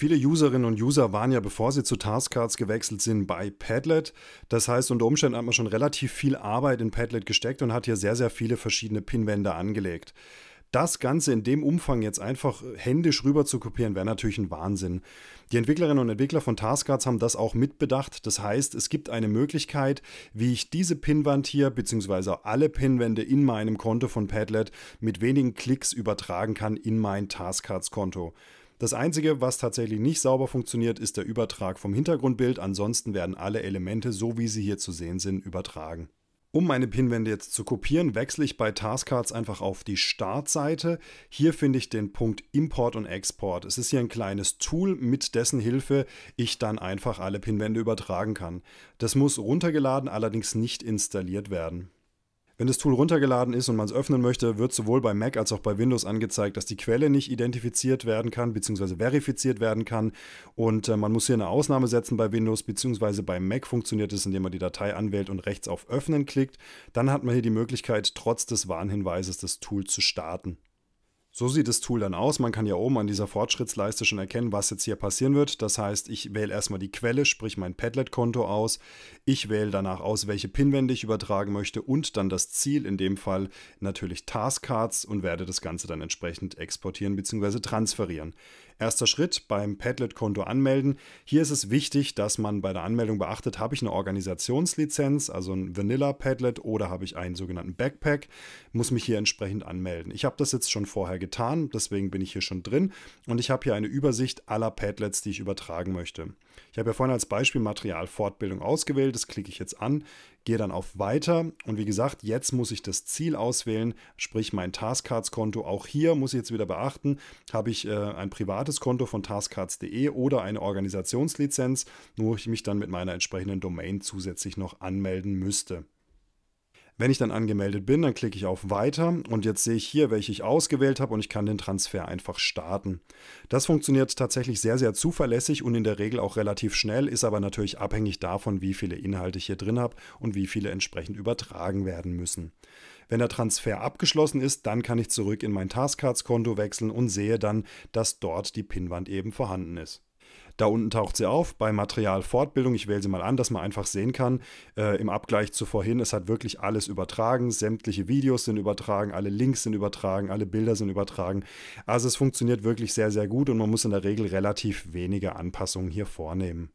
Viele Userinnen und User waren ja, bevor sie zu Taskcards gewechselt sind, bei Padlet. Das heißt, unter Umständen hat man schon relativ viel Arbeit in Padlet gesteckt und hat hier sehr, sehr viele verschiedene Pinwände angelegt. Das Ganze in dem Umfang jetzt einfach händisch rüber zu kopieren, wäre natürlich ein Wahnsinn. Die Entwicklerinnen und Entwickler von Taskcards haben das auch mitbedacht. Das heißt, es gibt eine Möglichkeit, wie ich diese Pinwand hier, beziehungsweise alle Pinwände in meinem Konto von Padlet mit wenigen Klicks übertragen kann in mein Taskcards-Konto. Das Einzige, was tatsächlich nicht sauber funktioniert, ist der Übertrag vom Hintergrundbild. Ansonsten werden alle Elemente, so wie sie hier zu sehen sind, übertragen. Um meine Pinwände jetzt zu kopieren, wechsle ich bei Taskcards einfach auf die Startseite. Hier finde ich den Punkt Import und Export. Es ist hier ein kleines Tool, mit dessen Hilfe ich dann einfach alle Pinwände übertragen kann. Das muss runtergeladen, allerdings nicht installiert werden. Wenn das Tool runtergeladen ist und man es öffnen möchte, wird sowohl bei Mac als auch bei Windows angezeigt, dass die Quelle nicht identifiziert werden kann bzw. verifiziert werden kann. Und äh, man muss hier eine Ausnahme setzen bei Windows bzw. bei Mac funktioniert es, indem man die Datei anwählt und rechts auf Öffnen klickt. Dann hat man hier die Möglichkeit, trotz des Warnhinweises das Tool zu starten. So sieht das Tool dann aus. Man kann ja oben an dieser Fortschrittsleiste schon erkennen, was jetzt hier passieren wird. Das heißt, ich wähle erstmal die Quelle, sprich mein Padlet-Konto aus. Ich wähle danach aus, welche Pinwände ich übertragen möchte und dann das Ziel, in dem Fall natürlich Taskcards und werde das Ganze dann entsprechend exportieren bzw. transferieren. Erster Schritt beim Padlet-Konto anmelden. Hier ist es wichtig, dass man bei der Anmeldung beachtet, habe ich eine Organisationslizenz, also ein Vanilla Padlet oder habe ich einen sogenannten Backpack, muss mich hier entsprechend anmelden. Ich habe das jetzt schon vorher getan, deswegen bin ich hier schon drin und ich habe hier eine Übersicht aller Padlets, die ich übertragen möchte. Ich habe ja vorhin als Beispiel Material Fortbildung ausgewählt, das klicke ich jetzt an, gehe dann auf Weiter und wie gesagt, jetzt muss ich das Ziel auswählen, sprich mein Taskcards-Konto. Auch hier muss ich jetzt wieder beachten, habe ich äh, ein privates Konto von taskcards.de oder eine Organisationslizenz, wo ich mich dann mit meiner entsprechenden Domain zusätzlich noch anmelden müsste. Wenn ich dann angemeldet bin, dann klicke ich auf Weiter und jetzt sehe ich hier, welche ich ausgewählt habe und ich kann den Transfer einfach starten. Das funktioniert tatsächlich sehr, sehr zuverlässig und in der Regel auch relativ schnell, ist aber natürlich abhängig davon, wie viele Inhalte ich hier drin habe und wie viele entsprechend übertragen werden müssen. Wenn der Transfer abgeschlossen ist, dann kann ich zurück in mein Taskcards-Konto wechseln und sehe dann, dass dort die Pinwand eben vorhanden ist. Da unten taucht sie auf bei Material Fortbildung. Ich wähle sie mal an, dass man einfach sehen kann, äh, im Abgleich zu vorhin, es hat wirklich alles übertragen. Sämtliche Videos sind übertragen, alle Links sind übertragen, alle Bilder sind übertragen. Also es funktioniert wirklich sehr, sehr gut und man muss in der Regel relativ wenige Anpassungen hier vornehmen.